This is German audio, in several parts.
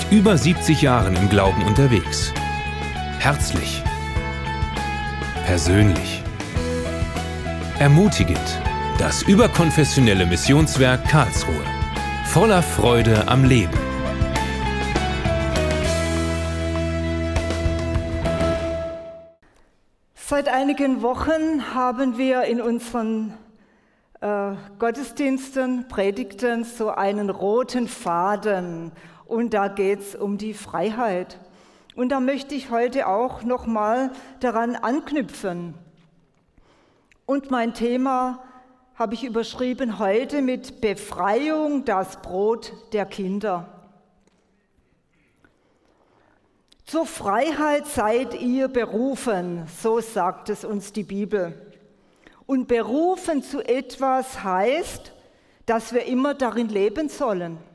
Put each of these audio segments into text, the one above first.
seit über 70 Jahren im Glauben unterwegs. Herzlich. Persönlich. Ermutigend. Das überkonfessionelle Missionswerk Karlsruhe. Voller Freude am Leben. Seit einigen Wochen haben wir in unseren äh, Gottesdiensten, Predigten so einen roten Faden und da geht es um die Freiheit. Und da möchte ich heute auch nochmal daran anknüpfen. Und mein Thema habe ich überschrieben heute mit Befreiung, das Brot der Kinder. Zur Freiheit seid ihr berufen, so sagt es uns die Bibel. Und berufen zu etwas heißt, dass wir immer darin leben sollen.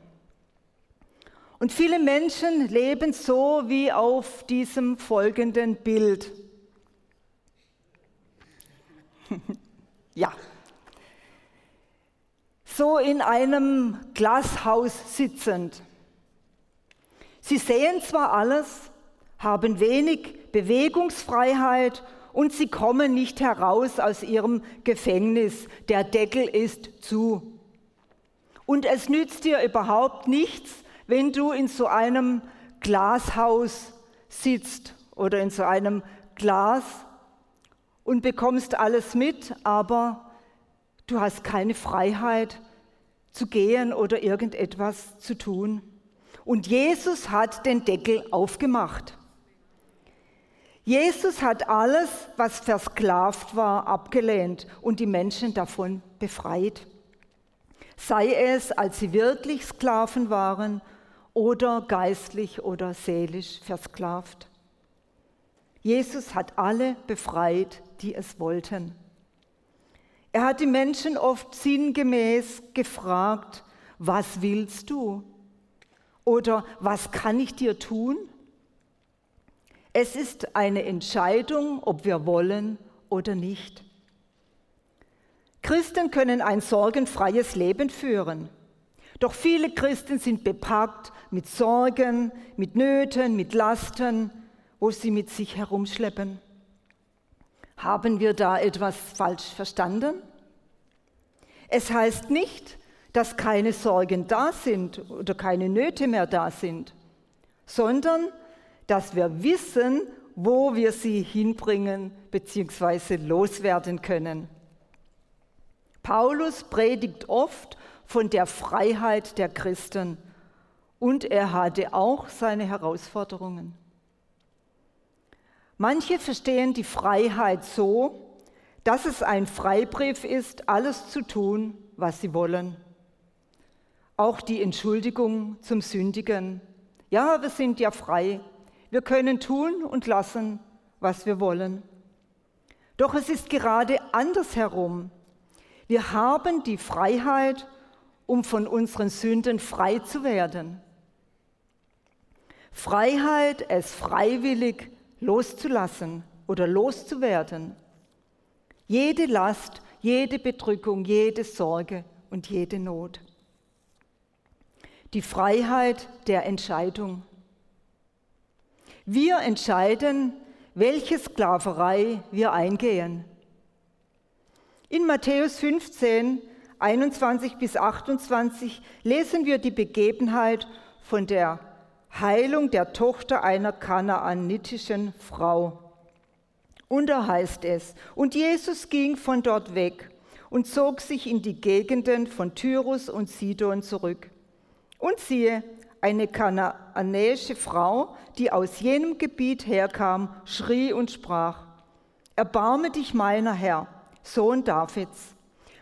Und viele Menschen leben so wie auf diesem folgenden Bild. ja. So in einem Glashaus sitzend. Sie sehen zwar alles, haben wenig Bewegungsfreiheit und sie kommen nicht heraus aus ihrem Gefängnis. Der Deckel ist zu. Und es nützt dir überhaupt nichts, wenn du in so einem Glashaus sitzt oder in so einem Glas und bekommst alles mit, aber du hast keine Freiheit zu gehen oder irgendetwas zu tun. Und Jesus hat den Deckel aufgemacht. Jesus hat alles, was versklavt war, abgelehnt und die Menschen davon befreit. Sei es, als sie wirklich Sklaven waren oder geistlich oder seelisch versklavt. Jesus hat alle befreit, die es wollten. Er hat die Menschen oft sinngemäß gefragt, was willst du? Oder was kann ich dir tun? Es ist eine Entscheidung, ob wir wollen oder nicht. Christen können ein sorgenfreies Leben führen. Doch viele Christen sind bepackt mit Sorgen, mit Nöten, mit Lasten, wo sie mit sich herumschleppen. Haben wir da etwas falsch verstanden? Es heißt nicht, dass keine Sorgen da sind oder keine Nöte mehr da sind, sondern dass wir wissen, wo wir sie hinbringen bzw. loswerden können. Paulus predigt oft von der Freiheit der Christen und er hatte auch seine Herausforderungen. Manche verstehen die Freiheit so, dass es ein Freibrief ist, alles zu tun, was sie wollen. Auch die Entschuldigung zum Sündigen. Ja, wir sind ja frei, wir können tun und lassen, was wir wollen. Doch es ist gerade andersherum. Wir haben die Freiheit, um von unseren Sünden frei zu werden. Freiheit, es freiwillig loszulassen oder loszuwerden. Jede Last, jede Bedrückung, jede Sorge und jede Not. Die Freiheit der Entscheidung. Wir entscheiden, welche Sklaverei wir eingehen. In Matthäus 15, 21 bis 28 lesen wir die Begebenheit von der Heilung der Tochter einer kanaanitischen Frau. Und da heißt es, und Jesus ging von dort weg und zog sich in die Gegenden von Tyrus und Sidon zurück. Und siehe, eine kanaanäische Frau, die aus jenem Gebiet herkam, schrie und sprach, Erbarme dich meiner Herr, Sohn Davids,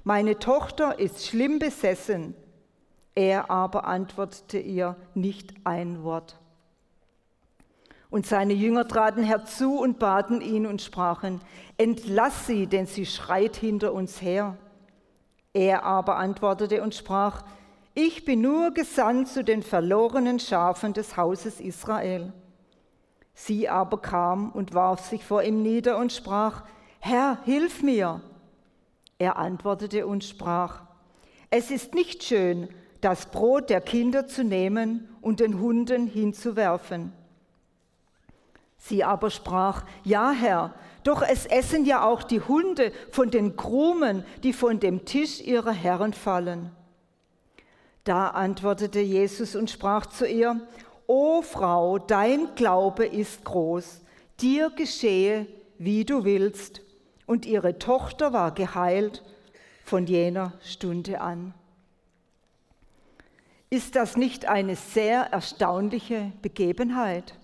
meine Tochter ist schlimm besessen. Er aber antwortete ihr nicht ein Wort. Und seine Jünger traten herzu und baten ihn und sprachen, Entlass sie, denn sie schreit hinter uns her. Er aber antwortete und sprach, ich bin nur gesandt zu den verlorenen Schafen des Hauses Israel. Sie aber kam und warf sich vor ihm nieder und sprach, Herr, hilf mir. Er antwortete und sprach, es ist nicht schön, das Brot der Kinder zu nehmen und den Hunden hinzuwerfen. Sie aber sprach, ja Herr, doch es essen ja auch die Hunde von den Krumen, die von dem Tisch ihrer Herren fallen. Da antwortete Jesus und sprach zu ihr, O Frau, dein Glaube ist groß, dir geschehe, wie du willst. Und ihre Tochter war geheilt von jener Stunde an. Ist das nicht eine sehr erstaunliche Begebenheit?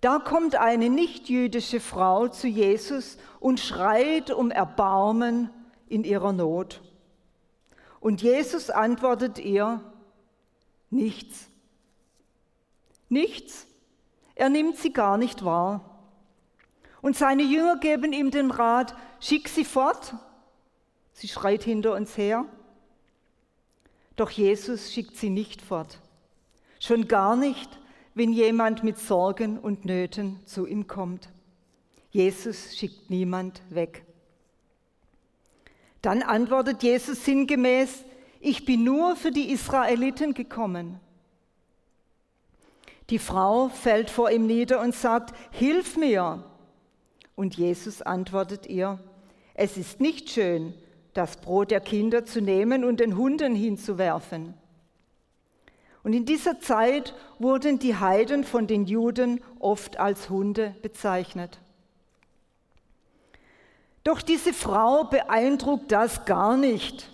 Da kommt eine nichtjüdische Frau zu Jesus und schreit um Erbarmen in ihrer Not. Und Jesus antwortet ihr, nichts. Nichts. Er nimmt sie gar nicht wahr. Und seine Jünger geben ihm den Rat, schick sie fort. Sie schreit hinter uns her. Doch Jesus schickt sie nicht fort. Schon gar nicht, wenn jemand mit Sorgen und Nöten zu ihm kommt. Jesus schickt niemand weg. Dann antwortet Jesus sinngemäß, ich bin nur für die Israeliten gekommen. Die Frau fällt vor ihm nieder und sagt, Hilf mir. Und Jesus antwortet ihr, es ist nicht schön, das Brot der Kinder zu nehmen und den Hunden hinzuwerfen. Und in dieser Zeit wurden die Heiden von den Juden oft als Hunde bezeichnet. Doch diese Frau beeindruckt das gar nicht.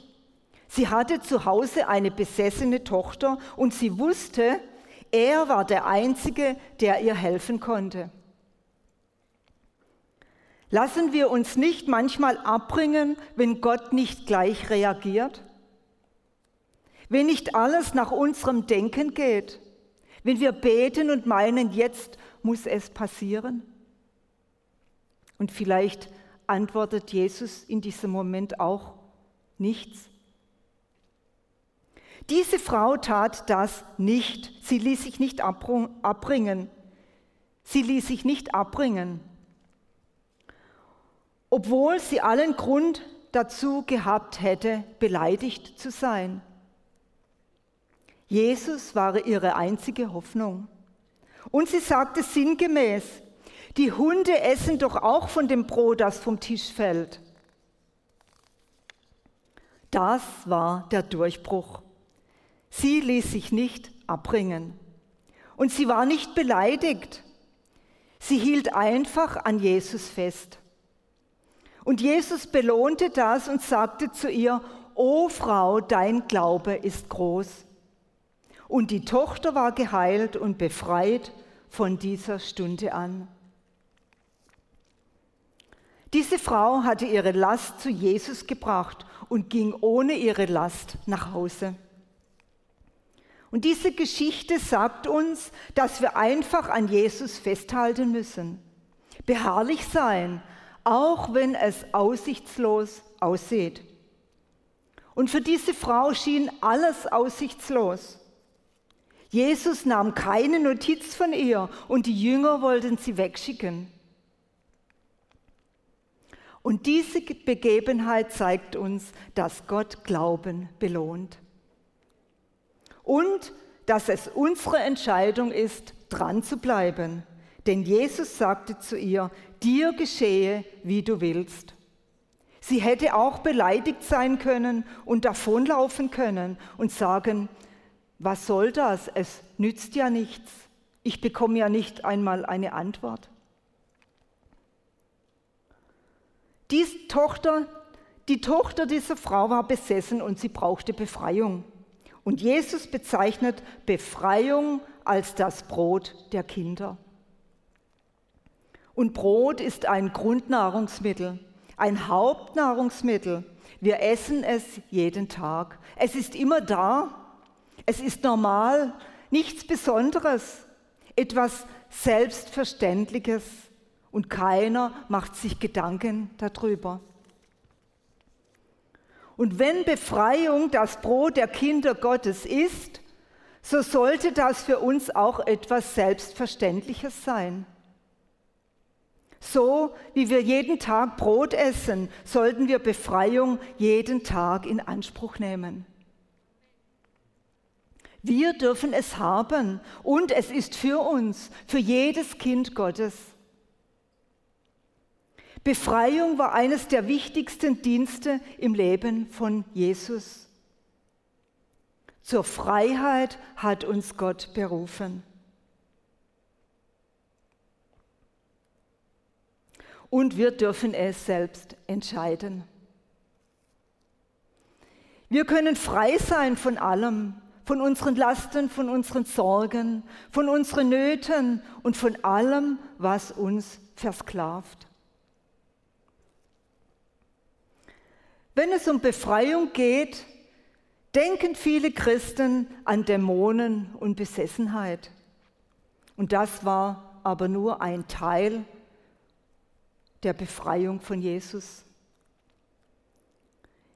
Sie hatte zu Hause eine besessene Tochter und sie wusste, er war der Einzige, der ihr helfen konnte. Lassen wir uns nicht manchmal abbringen, wenn Gott nicht gleich reagiert? Wenn nicht alles nach unserem Denken geht? Wenn wir beten und meinen, jetzt muss es passieren? Und vielleicht antwortet Jesus in diesem Moment auch nichts. Diese Frau tat das nicht. Sie ließ sich nicht abbringen. Sie ließ sich nicht abbringen. Obwohl sie allen Grund dazu gehabt hätte, beleidigt zu sein. Jesus war ihre einzige Hoffnung. Und sie sagte sinngemäß, die Hunde essen doch auch von dem Brot, das vom Tisch fällt. Das war der Durchbruch. Sie ließ sich nicht abbringen. Und sie war nicht beleidigt. Sie hielt einfach an Jesus fest. Und Jesus belohnte das und sagte zu ihr, O Frau, dein Glaube ist groß. Und die Tochter war geheilt und befreit von dieser Stunde an. Diese Frau hatte ihre Last zu Jesus gebracht und ging ohne ihre Last nach Hause. Und diese Geschichte sagt uns, dass wir einfach an Jesus festhalten müssen. Beharrlich sein, auch wenn es aussichtslos aussieht. Und für diese Frau schien alles aussichtslos. Jesus nahm keine Notiz von ihr und die Jünger wollten sie wegschicken. Und diese Begebenheit zeigt uns, dass Gott Glauben belohnt und dass es unsere Entscheidung ist, dran zu bleiben. Denn Jesus sagte zu ihr, dir geschehe, wie du willst. Sie hätte auch beleidigt sein können und davonlaufen können und sagen, was soll das? Es nützt ja nichts. Ich bekomme ja nicht einmal eine Antwort. Die Tochter, die Tochter dieser Frau war besessen und sie brauchte Befreiung. Und Jesus bezeichnet Befreiung als das Brot der Kinder. Und Brot ist ein Grundnahrungsmittel, ein Hauptnahrungsmittel. Wir essen es jeden Tag. Es ist immer da. Es ist normal, nichts Besonderes, etwas Selbstverständliches und keiner macht sich Gedanken darüber. Und wenn Befreiung das Brot der Kinder Gottes ist, so sollte das für uns auch etwas Selbstverständliches sein. So wie wir jeden Tag Brot essen, sollten wir Befreiung jeden Tag in Anspruch nehmen. Wir dürfen es haben und es ist für uns, für jedes Kind Gottes. Befreiung war eines der wichtigsten Dienste im Leben von Jesus. Zur Freiheit hat uns Gott berufen. Und wir dürfen es selbst entscheiden. Wir können frei sein von allem, von unseren Lasten, von unseren Sorgen, von unseren Nöten und von allem, was uns versklavt. Wenn es um Befreiung geht, denken viele Christen an Dämonen und Besessenheit. Und das war aber nur ein Teil der Befreiung von Jesus.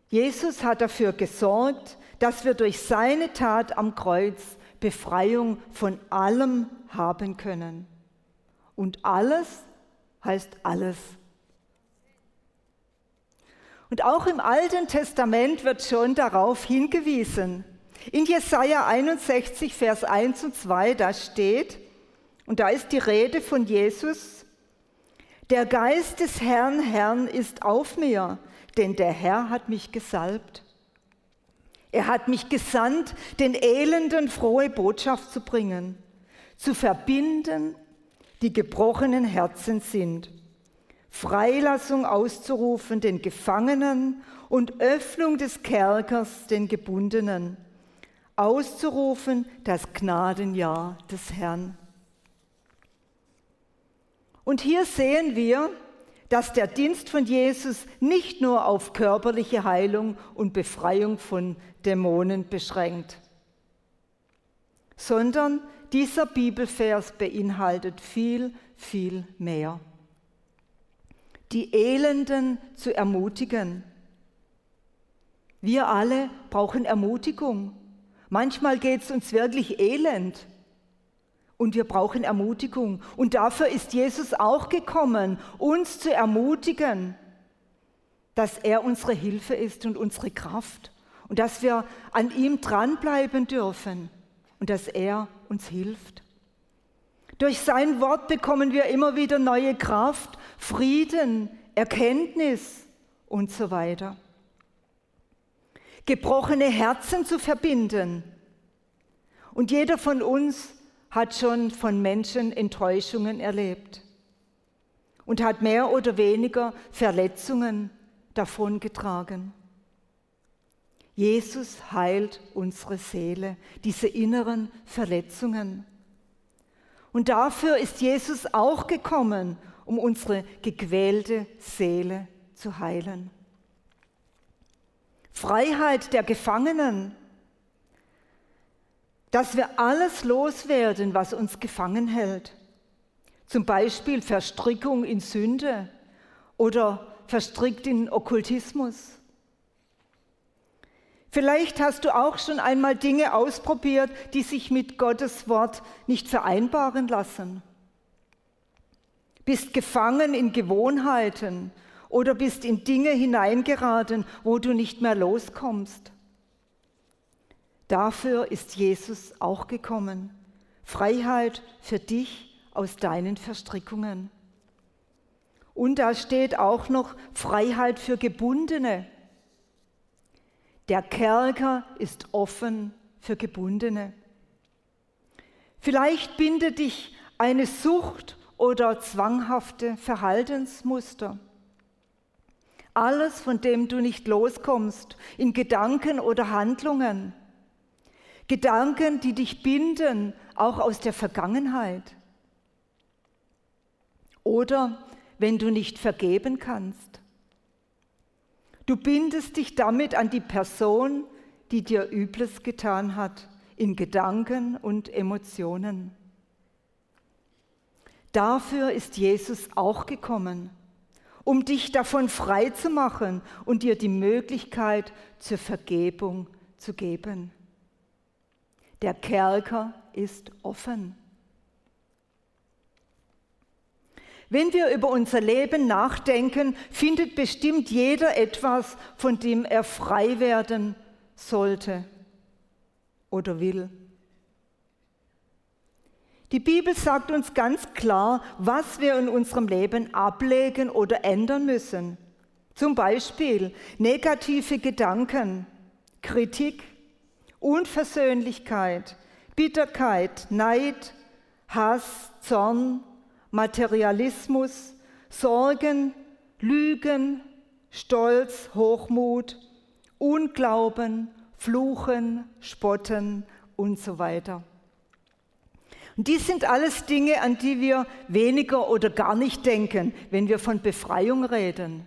Jesus hat dafür gesorgt, dass wir durch seine Tat am Kreuz Befreiung von allem haben können. Und alles heißt alles. Und auch im Alten Testament wird schon darauf hingewiesen. In Jesaja 61, Vers 1 und 2, da steht, und da ist die Rede von Jesus, der Geist des Herrn, Herrn ist auf mir, denn der Herr hat mich gesalbt. Er hat mich gesandt, den Elenden frohe Botschaft zu bringen, zu verbinden, die gebrochenen Herzen sind Freilassung auszurufen den Gefangenen und Öffnung des Kerkers den Gebundenen, auszurufen das Gnadenjahr des Herrn. Und hier sehen wir, dass der Dienst von Jesus nicht nur auf körperliche Heilung und Befreiung von Dämonen beschränkt, sondern dieser Bibelvers beinhaltet viel, viel mehr die Elenden zu ermutigen. Wir alle brauchen Ermutigung. Manchmal geht es uns wirklich elend und wir brauchen Ermutigung. Und dafür ist Jesus auch gekommen, uns zu ermutigen, dass er unsere Hilfe ist und unsere Kraft und dass wir an ihm dranbleiben dürfen und dass er uns hilft. Durch sein Wort bekommen wir immer wieder neue Kraft, Frieden, Erkenntnis und so weiter. Gebrochene Herzen zu verbinden. Und jeder von uns hat schon von Menschen Enttäuschungen erlebt und hat mehr oder weniger Verletzungen davongetragen. Jesus heilt unsere Seele, diese inneren Verletzungen. Und dafür ist Jesus auch gekommen, um unsere gequälte Seele zu heilen. Freiheit der Gefangenen, dass wir alles loswerden, was uns gefangen hält. Zum Beispiel Verstrickung in Sünde oder verstrickt in Okkultismus. Vielleicht hast du auch schon einmal Dinge ausprobiert, die sich mit Gottes Wort nicht vereinbaren lassen. Bist gefangen in Gewohnheiten oder bist in Dinge hineingeraten, wo du nicht mehr loskommst. Dafür ist Jesus auch gekommen. Freiheit für dich aus deinen Verstrickungen. Und da steht auch noch Freiheit für Gebundene. Der Kerker ist offen für Gebundene. Vielleicht bindet dich eine Sucht oder zwanghafte Verhaltensmuster. Alles, von dem du nicht loskommst, in Gedanken oder Handlungen. Gedanken, die dich binden, auch aus der Vergangenheit. Oder wenn du nicht vergeben kannst. Du bindest dich damit an die Person, die dir Übles getan hat, in Gedanken und Emotionen. Dafür ist Jesus auch gekommen, um dich davon frei zu machen und dir die Möglichkeit zur Vergebung zu geben. Der Kerker ist offen. Wenn wir über unser Leben nachdenken, findet bestimmt jeder etwas, von dem er frei werden sollte oder will. Die Bibel sagt uns ganz klar, was wir in unserem Leben ablegen oder ändern müssen. Zum Beispiel negative Gedanken, Kritik, Unversöhnlichkeit, Bitterkeit, Neid, Hass, Zorn, Materialismus, Sorgen, Lügen, Stolz, Hochmut, Unglauben, Fluchen, Spotten und so weiter. Und dies sind alles Dinge, an die wir weniger oder gar nicht denken, wenn wir von Befreiung reden.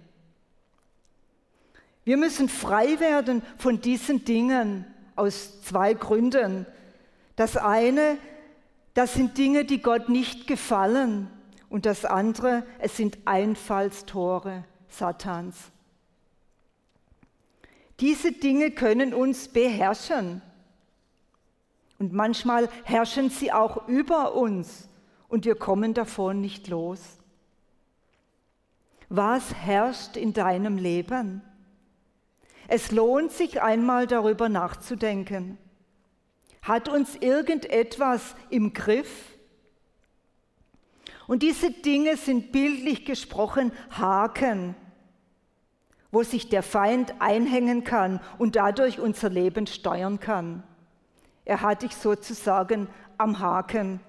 Wir müssen frei werden von diesen Dingen aus zwei Gründen. Das eine, das sind Dinge, die Gott nicht gefallen. Und das andere, es sind Einfallstore Satans. Diese Dinge können uns beherrschen. Und manchmal herrschen sie auch über uns und wir kommen davon nicht los. Was herrscht in deinem Leben? Es lohnt sich einmal darüber nachzudenken. Hat uns irgendetwas im Griff? Und diese Dinge sind bildlich gesprochen Haken, wo sich der Feind einhängen kann und dadurch unser Leben steuern kann. Er hat dich sozusagen am Haken.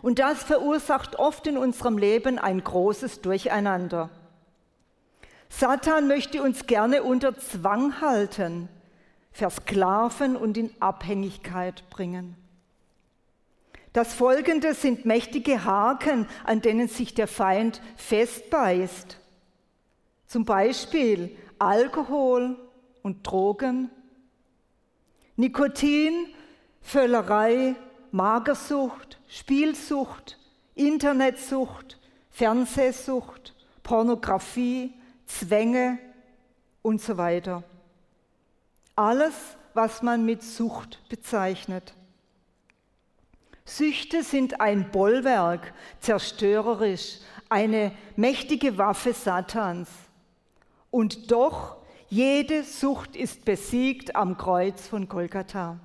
Und das verursacht oft in unserem Leben ein großes Durcheinander. Satan möchte uns gerne unter Zwang halten, versklaven und in Abhängigkeit bringen. Das Folgende sind mächtige Haken, an denen sich der Feind festbeißt. Zum Beispiel Alkohol und Drogen, Nikotin, Völlerei, Magersucht, Spielsucht, Internetsucht, Fernsehsucht, Pornografie, Zwänge und so weiter. Alles, was man mit Sucht bezeichnet. Süchte sind ein Bollwerk, zerstörerisch, eine mächtige Waffe Satans. Und doch jede Sucht ist besiegt am Kreuz von Golgatha.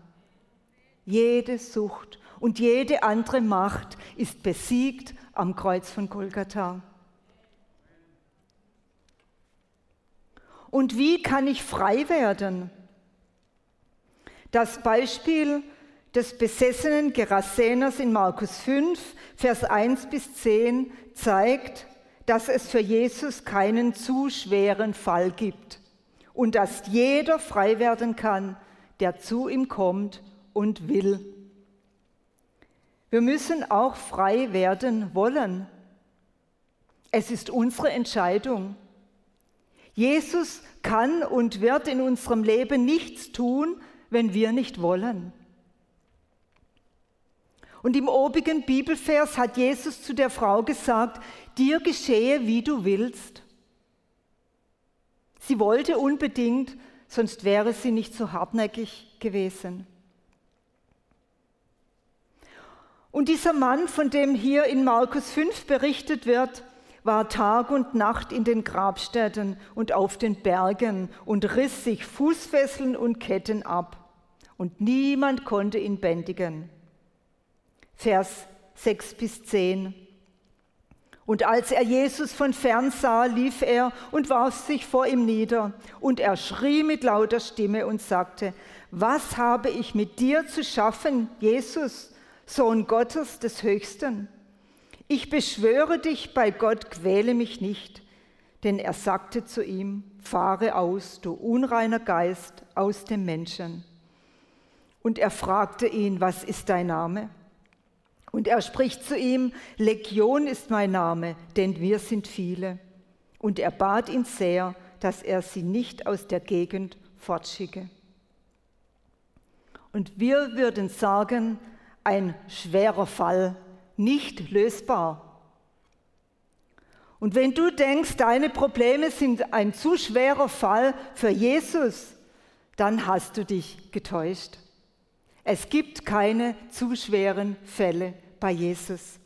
Jede Sucht und jede andere Macht ist besiegt am Kreuz von Golgatha. Und wie kann ich frei werden? Das Beispiel des besessenen Geraseners in Markus 5, Vers 1 bis 10 zeigt, dass es für Jesus keinen zu schweren Fall gibt und dass jeder frei werden kann, der zu ihm kommt und will. Wir müssen auch frei werden wollen. Es ist unsere Entscheidung. Jesus kann und wird in unserem Leben nichts tun, wenn wir nicht wollen. Und im obigen Bibelvers hat Jesus zu der Frau gesagt, dir geschehe, wie du willst. Sie wollte unbedingt, sonst wäre sie nicht so hartnäckig gewesen. Und dieser Mann, von dem hier in Markus 5 berichtet wird, war Tag und Nacht in den Grabstätten und auf den Bergen und riss sich Fußfesseln und Ketten ab. Und niemand konnte ihn bändigen. Vers 6 bis 10. Und als er Jesus von fern sah, lief er und warf sich vor ihm nieder. Und er schrie mit lauter Stimme und sagte, was habe ich mit dir zu schaffen, Jesus, Sohn Gottes des Höchsten? Ich beschwöre dich bei Gott, quäle mich nicht. Denn er sagte zu ihm, fahre aus, du unreiner Geist, aus dem Menschen. Und er fragte ihn, was ist dein Name? Und er spricht zu ihm, Legion ist mein Name, denn wir sind viele. Und er bat ihn sehr, dass er sie nicht aus der Gegend fortschicke. Und wir würden sagen, ein schwerer Fall, nicht lösbar. Und wenn du denkst, deine Probleme sind ein zu schwerer Fall für Jesus, dann hast du dich getäuscht. Es gibt keine zu schweren Fälle bei Jesus.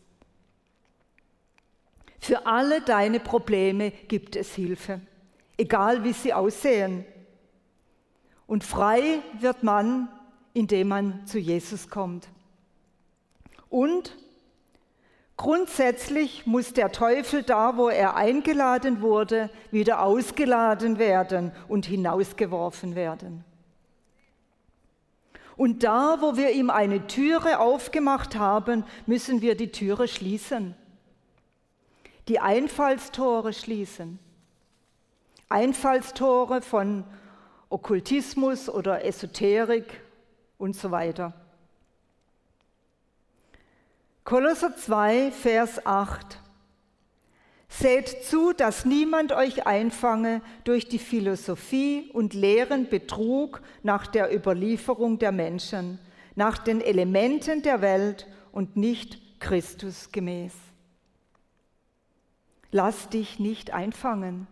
Für alle deine Probleme gibt es Hilfe, egal wie sie aussehen. Und frei wird man, indem man zu Jesus kommt. Und grundsätzlich muss der Teufel da, wo er eingeladen wurde, wieder ausgeladen werden und hinausgeworfen werden. Und da, wo wir ihm eine Türe aufgemacht haben, müssen wir die Türe schließen. Die Einfallstore schließen. Einfallstore von Okkultismus oder Esoterik und so weiter. Kolosser 2, Vers 8. Seht zu, dass niemand euch einfange durch die Philosophie und leeren Betrug nach der Überlieferung der Menschen, nach den Elementen der Welt und nicht Christus gemäß. Lass dich nicht einfangen.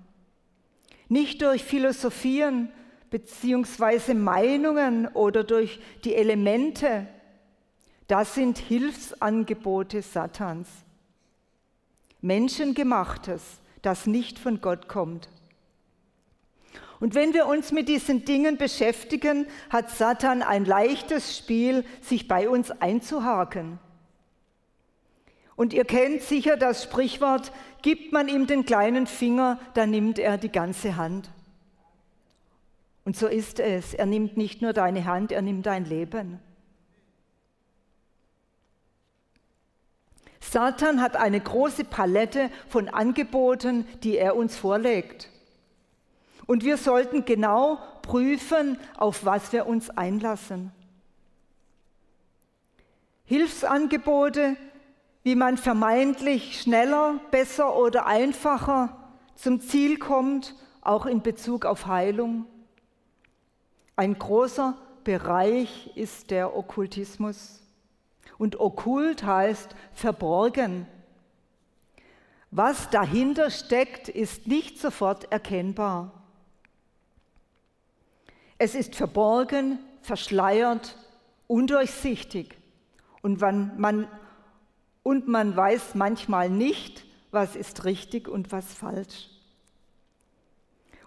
Nicht durch Philosophien beziehungsweise Meinungen oder durch die Elemente. Das sind Hilfsangebote Satans. Menschengemachtes, das nicht von Gott kommt. Und wenn wir uns mit diesen Dingen beschäftigen, hat Satan ein leichtes Spiel, sich bei uns einzuhaken. Und ihr kennt sicher das Sprichwort, gibt man ihm den kleinen Finger, dann nimmt er die ganze Hand. Und so ist es. Er nimmt nicht nur deine Hand, er nimmt dein Leben. Satan hat eine große Palette von Angeboten, die er uns vorlegt. Und wir sollten genau prüfen, auf was wir uns einlassen. Hilfsangebote, wie man vermeintlich schneller, besser oder einfacher zum Ziel kommt, auch in Bezug auf Heilung. Ein großer Bereich ist der Okkultismus. Und okkult heißt verborgen. Was dahinter steckt, ist nicht sofort erkennbar. Es ist verborgen, verschleiert, undurchsichtig. Und man, man, und man weiß manchmal nicht, was ist richtig und was falsch.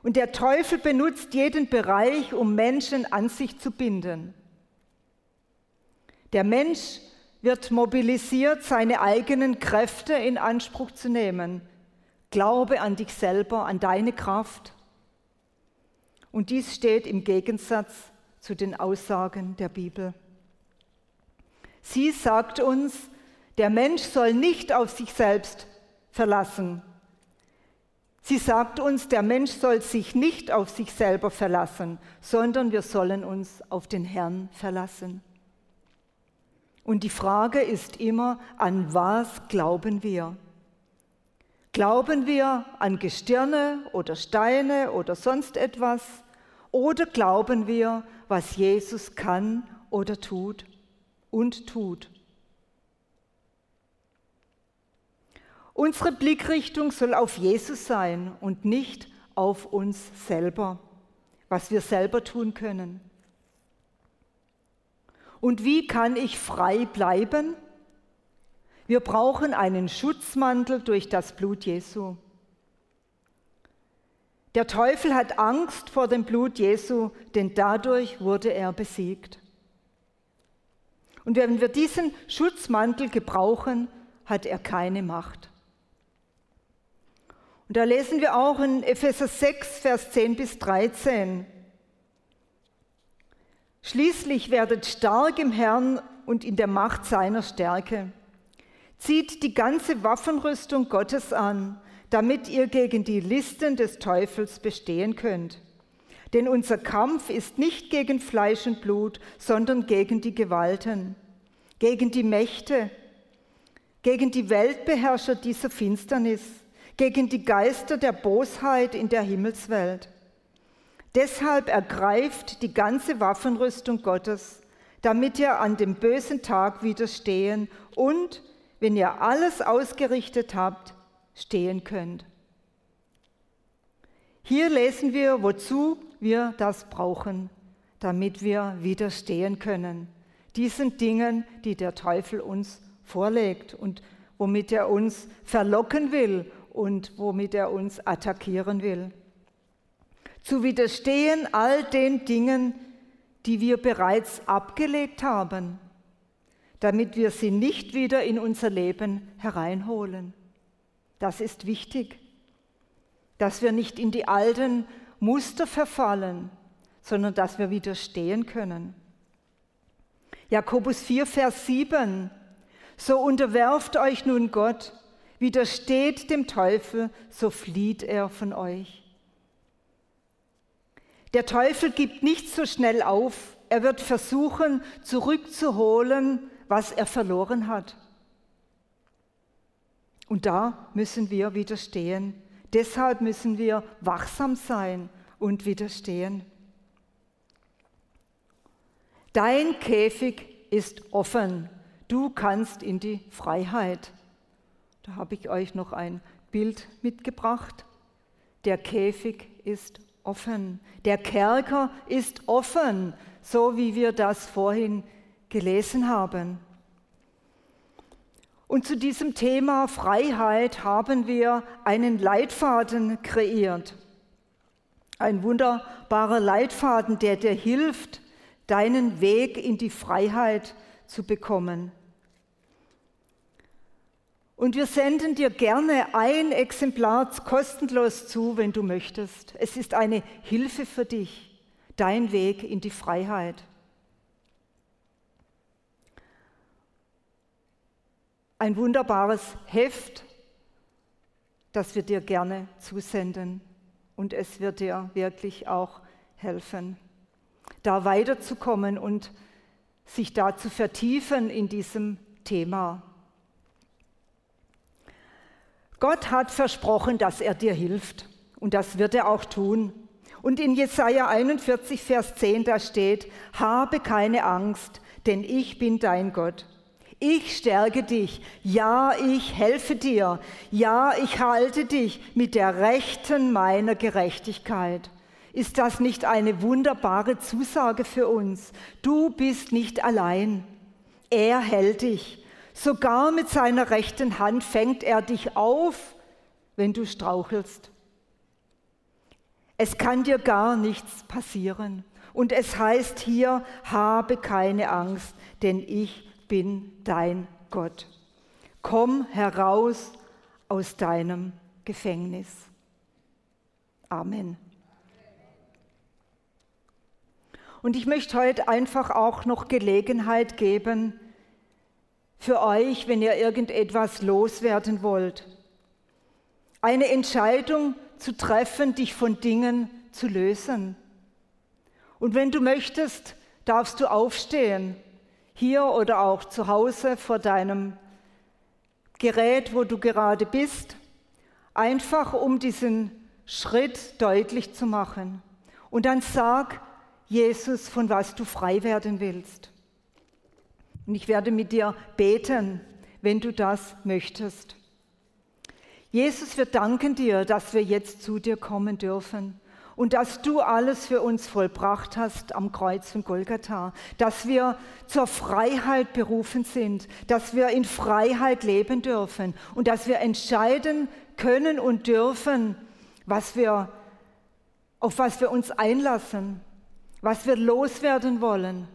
Und der Teufel benutzt jeden Bereich, um Menschen an sich zu binden. Der Mensch wird mobilisiert, seine eigenen Kräfte in Anspruch zu nehmen. Glaube an dich selber, an deine Kraft. Und dies steht im Gegensatz zu den Aussagen der Bibel. Sie sagt uns, der Mensch soll nicht auf sich selbst verlassen. Sie sagt uns, der Mensch soll sich nicht auf sich selber verlassen, sondern wir sollen uns auf den Herrn verlassen. Und die Frage ist immer, an was glauben wir? Glauben wir an Gestirne oder Steine oder sonst etwas? Oder glauben wir, was Jesus kann oder tut und tut? Unsere Blickrichtung soll auf Jesus sein und nicht auf uns selber, was wir selber tun können. Und wie kann ich frei bleiben? Wir brauchen einen Schutzmantel durch das Blut Jesu. Der Teufel hat Angst vor dem Blut Jesu, denn dadurch wurde er besiegt. Und wenn wir diesen Schutzmantel gebrauchen, hat er keine Macht. Und da lesen wir auch in Epheser 6, Vers 10 bis 13. Schließlich werdet stark im Herrn und in der Macht seiner Stärke. Zieht die ganze Waffenrüstung Gottes an, damit ihr gegen die Listen des Teufels bestehen könnt. Denn unser Kampf ist nicht gegen Fleisch und Blut, sondern gegen die Gewalten, gegen die Mächte, gegen die Weltbeherrscher dieser Finsternis, gegen die Geister der Bosheit in der Himmelswelt. Deshalb ergreift die ganze Waffenrüstung Gottes, damit ihr an dem bösen Tag widerstehen und, wenn ihr alles ausgerichtet habt, stehen könnt. Hier lesen wir, wozu wir das brauchen, damit wir widerstehen können. Diesen Dingen, die der Teufel uns vorlegt und womit er uns verlocken will und womit er uns attackieren will zu widerstehen all den Dingen, die wir bereits abgelegt haben. damit wir sie nicht wieder in unser Leben hereinholen. Das ist wichtig, dass wir nicht in die alten Muster verfallen, sondern dass wir widerstehen können. Jakobus 4, Vers 7. So unterwerft euch nun Gott, widersteht dem Teufel, so flieht er von euch. Der Teufel gibt nicht so schnell auf. Er wird versuchen, zurückzuholen, was er verloren hat. Und da müssen wir widerstehen. Deshalb müssen wir wachsam sein und widerstehen. Dein Käfig ist offen. Du kannst in die Freiheit. Da habe ich euch noch ein Bild mitgebracht. Der Käfig ist offen. Der Kerker ist offen, so wie wir das vorhin gelesen haben. Und zu diesem Thema Freiheit haben wir einen Leitfaden kreiert. Ein wunderbarer Leitfaden, der dir hilft, deinen Weg in die Freiheit zu bekommen. Und wir senden dir gerne ein Exemplar kostenlos zu, wenn du möchtest. Es ist eine Hilfe für dich, dein Weg in die Freiheit. Ein wunderbares Heft, das wir dir gerne zusenden. Und es wird dir wirklich auch helfen da weiterzukommen und sich da zu vertiefen in diesem Thema. Gott hat versprochen, dass er dir hilft und das wird er auch tun. Und in Jesaja 41, Vers 10, da steht: Habe keine Angst, denn ich bin dein Gott. Ich stärke dich. Ja, ich helfe dir. Ja, ich halte dich mit der Rechten meiner Gerechtigkeit. Ist das nicht eine wunderbare Zusage für uns? Du bist nicht allein. Er hält dich. Sogar mit seiner rechten Hand fängt er dich auf, wenn du strauchelst. Es kann dir gar nichts passieren. Und es heißt hier, habe keine Angst, denn ich bin dein Gott. Komm heraus aus deinem Gefängnis. Amen. Und ich möchte heute einfach auch noch Gelegenheit geben für euch, wenn ihr irgendetwas loswerden wollt. Eine Entscheidung zu treffen, dich von Dingen zu lösen. Und wenn du möchtest, darfst du aufstehen, hier oder auch zu Hause vor deinem Gerät, wo du gerade bist, einfach um diesen Schritt deutlich zu machen. Und dann sag, Jesus, von was du frei werden willst. Und ich werde mit dir beten, wenn du das möchtest. Jesus, wir danken dir, dass wir jetzt zu dir kommen dürfen und dass du alles für uns vollbracht hast am Kreuz von Golgatha, dass wir zur Freiheit berufen sind, dass wir in Freiheit leben dürfen und dass wir entscheiden können und dürfen, was wir, auf was wir uns einlassen was wir loswerden wollen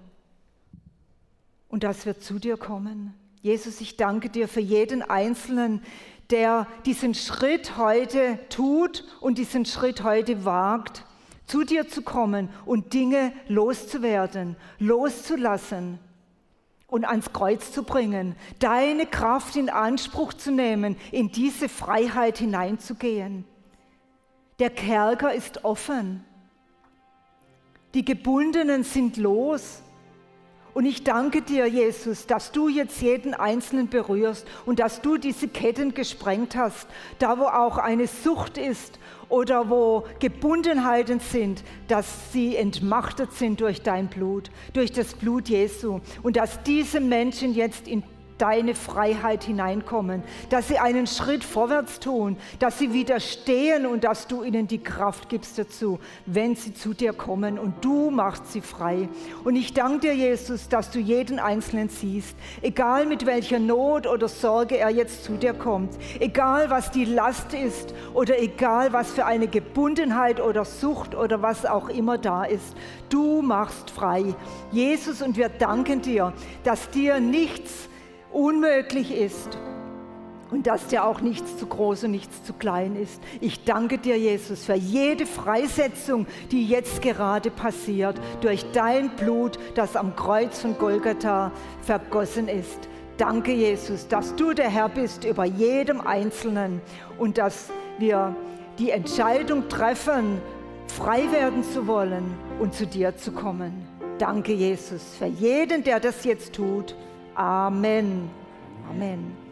und dass wir zu dir kommen. Jesus, ich danke dir für jeden Einzelnen, der diesen Schritt heute tut und diesen Schritt heute wagt, zu dir zu kommen und Dinge loszuwerden, loszulassen und ans Kreuz zu bringen, deine Kraft in Anspruch zu nehmen, in diese Freiheit hineinzugehen. Der Kerker ist offen. Die Gebundenen sind los. Und ich danke dir, Jesus, dass du jetzt jeden Einzelnen berührst und dass du diese Ketten gesprengt hast, da wo auch eine Sucht ist oder wo Gebundenheiten sind, dass sie entmachtet sind durch dein Blut, durch das Blut Jesu. Und dass diese Menschen jetzt in deine Freiheit hineinkommen, dass sie einen Schritt vorwärts tun, dass sie widerstehen und dass du ihnen die Kraft gibst dazu, wenn sie zu dir kommen und du machst sie frei. Und ich danke dir, Jesus, dass du jeden Einzelnen siehst, egal mit welcher Not oder Sorge er jetzt zu dir kommt, egal was die Last ist oder egal was für eine Gebundenheit oder Sucht oder was auch immer da ist. Du machst frei. Jesus, und wir danken dir, dass dir nichts unmöglich ist und dass dir auch nichts zu groß und nichts zu klein ist. Ich danke dir, Jesus, für jede Freisetzung, die jetzt gerade passiert, durch dein Blut, das am Kreuz von Golgatha vergossen ist. Danke, Jesus, dass du der Herr bist über jedem Einzelnen und dass wir die Entscheidung treffen, frei werden zu wollen und zu dir zu kommen. Danke, Jesus, für jeden, der das jetzt tut. Amen. Amen.